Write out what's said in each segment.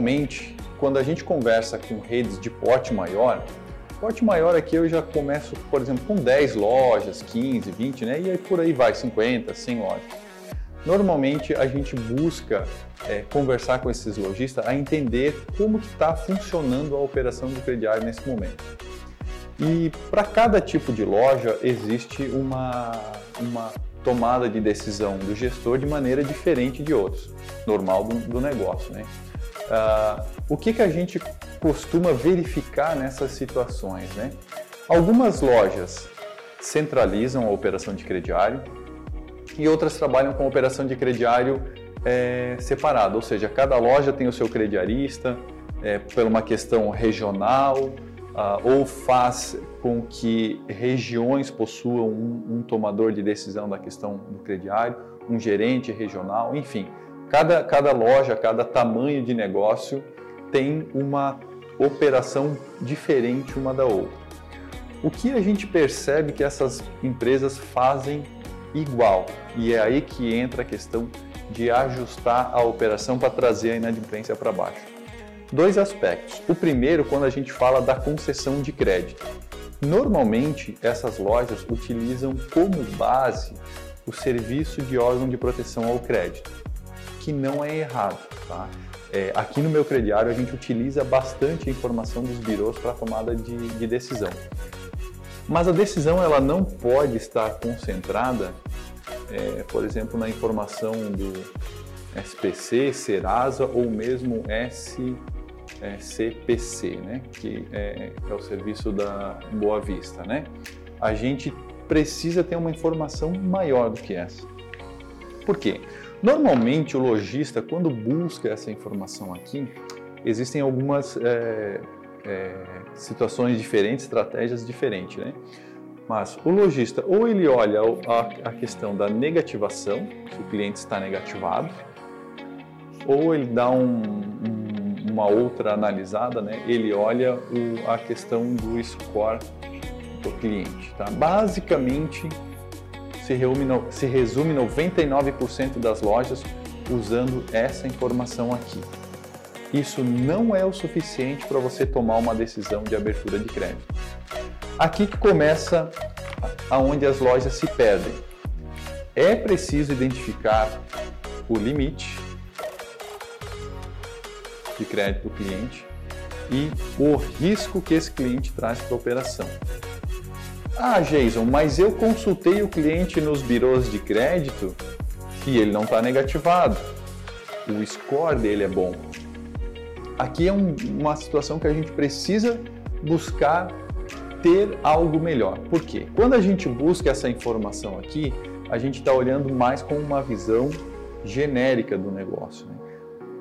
Normalmente, quando a gente conversa com redes de porte maior, porte maior aqui eu já começo, por exemplo, com 10 lojas, 15, 20, né? E aí por aí vai, 50, 100 lojas. Normalmente a gente busca é, conversar com esses lojistas a entender como está funcionando a operação do crediário nesse momento. E para cada tipo de loja existe uma, uma tomada de decisão do gestor de maneira diferente de outros, normal do, do negócio. Né? Uh, o que, que a gente costuma verificar nessas situações? Né? Algumas lojas centralizam a operação de crediário e outras trabalham com operação de crediário é, separada, ou seja, cada loja tem o seu crediarista, é, por uma questão regional, uh, ou faz com que regiões possuam um, um, tomador de decisão da questão do crediário, um gerente regional, enfim. Cada, cada loja, cada tamanho de negócio tem uma operação diferente uma da outra. O que a gente percebe que essas empresas fazem igual, e é aí que entra a questão de ajustar a operação para trazer a inadimplência para baixo. Dois aspectos. O primeiro, quando a gente fala da concessão de crédito. Normalmente, essas lojas utilizam como base o serviço de órgão de proteção ao crédito, que não é errado. Tá? É, aqui no meu crediário, a gente utiliza bastante a informação dos birôs para tomada de, de decisão. Mas a decisão ela não pode estar concentrada, é, por exemplo, na informação do SPC, Serasa ou mesmo S é, né? que é, é, o serviço da Boa Vista. Né? A gente precisa ter uma informação maior do que essa. Por quê? Normalmente o lojista, quando busca essa informação aqui, existem algumas é, é, situações diferentes, estratégias diferentes, né? Mas o lojista, ou ele olha a, a questão da negativação, se o cliente está negativado, ou ele dá um, um uma outra analisada, né, ele olha o, a questão do score do cliente. Tá? Basicamente, se, resume 99% das lojas usando essa informação aqui. Isso não é o suficiente para você tomar uma decisão de abertura de crédito. Aqui que começa aonde as lojas se perdem. É preciso identificar o limite, de crédito do cliente e o risco que esse cliente traz para a operação. Ah, Jason, mas eu consultei o cliente nos birôs de crédito e ele não está negativado. O score dele é bom. Aqui é um, uma situação que a gente precisa buscar ter algo melhor. Por quê? Quando a gente busca essa informação aqui, a gente está olhando mais com uma visão genérica do negócio. Né?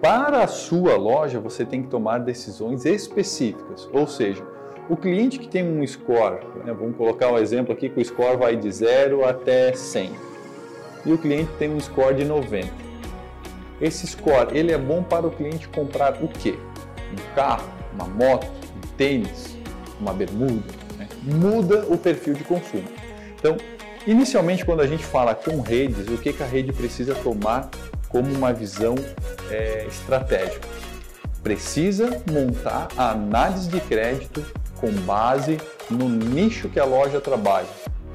Para a sua loja, você tem que tomar decisões específicas, ou seja, o cliente que tem um score, né, vamos colocar um exemplo aqui que o score vai de 0 até 100, e o cliente tem um score de 90. Esse score, ele é bom para o cliente comprar o quê? Um carro, uma moto, um tênis, uma bermuda, né? muda o perfil de consumo. Então, inicialmente quando a gente fala com redes, o que, que a rede precisa tomar como uma visão é, estratégica. Precisa montar a análise de crédito com base no nicho que a loja trabalha,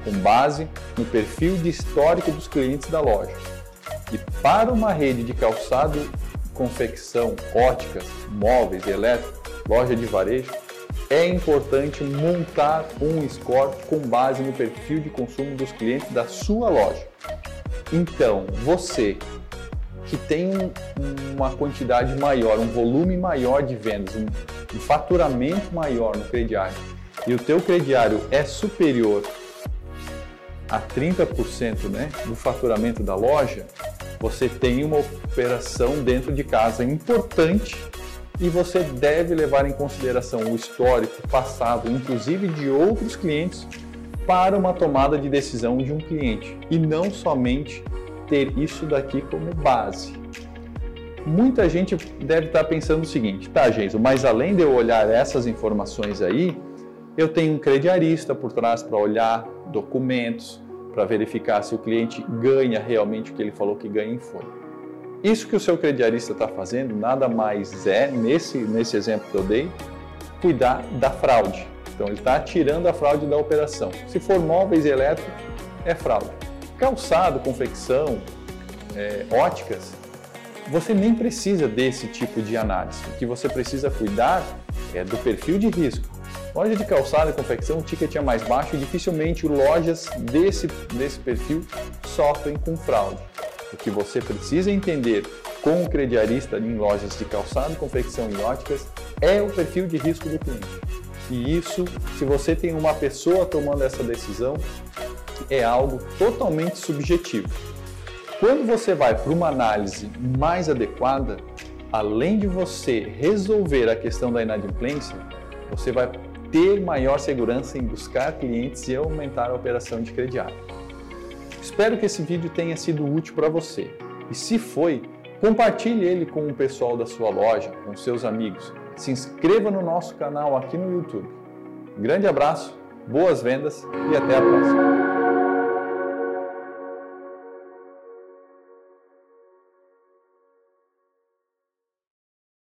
com base no perfil de histórico dos clientes da loja. E para uma rede de calçado, confecção, óticas, móveis, elétricos, loja de varejo, é importante montar um score com base no perfil de consumo dos clientes da sua loja. Então, você que tem uma quantidade maior, um volume maior de vendas, um faturamento maior no crediário, e o teu crediário é superior a 30% né, do faturamento da loja, você tem uma operação dentro de casa importante e você deve levar em consideração o histórico passado, inclusive de outros clientes, para uma tomada de decisão de um cliente e não somente ter isso daqui como base. Muita gente deve estar pensando o seguinte, tá, Geiso, mas além de eu olhar essas informações aí, eu tenho um crediarista por trás para olhar documentos, para verificar se o cliente ganha realmente o que ele falou que ganha em folha. Isso que o seu crediarista está fazendo nada mais é, nesse, nesse exemplo que eu dei, cuidar da fraude. Então ele está tirando a fraude da operação. Se for móveis e elétricos, é fraude. Calçado, confecção, é, óticas, você nem precisa desse tipo de análise. O que você precisa cuidar é do perfil de risco. Loja de calçado e confecção, o ticket é mais baixo e dificilmente lojas desse, desse perfil sofrem com fraude. O que você precisa entender com o crediarista em lojas de calçado, confecção e óticas é o perfil de risco do cliente. E isso, se você tem uma pessoa tomando essa decisão, é algo totalmente subjetivo. Quando você vai para uma análise mais adequada, além de você resolver a questão da inadimplência, você vai ter maior segurança em buscar clientes e aumentar a operação de crediário. Espero que esse vídeo tenha sido útil para você. E se foi, compartilhe ele com o pessoal da sua loja, com seus amigos. Se inscreva no nosso canal aqui no YouTube. grande abraço, boas vendas e até a próxima.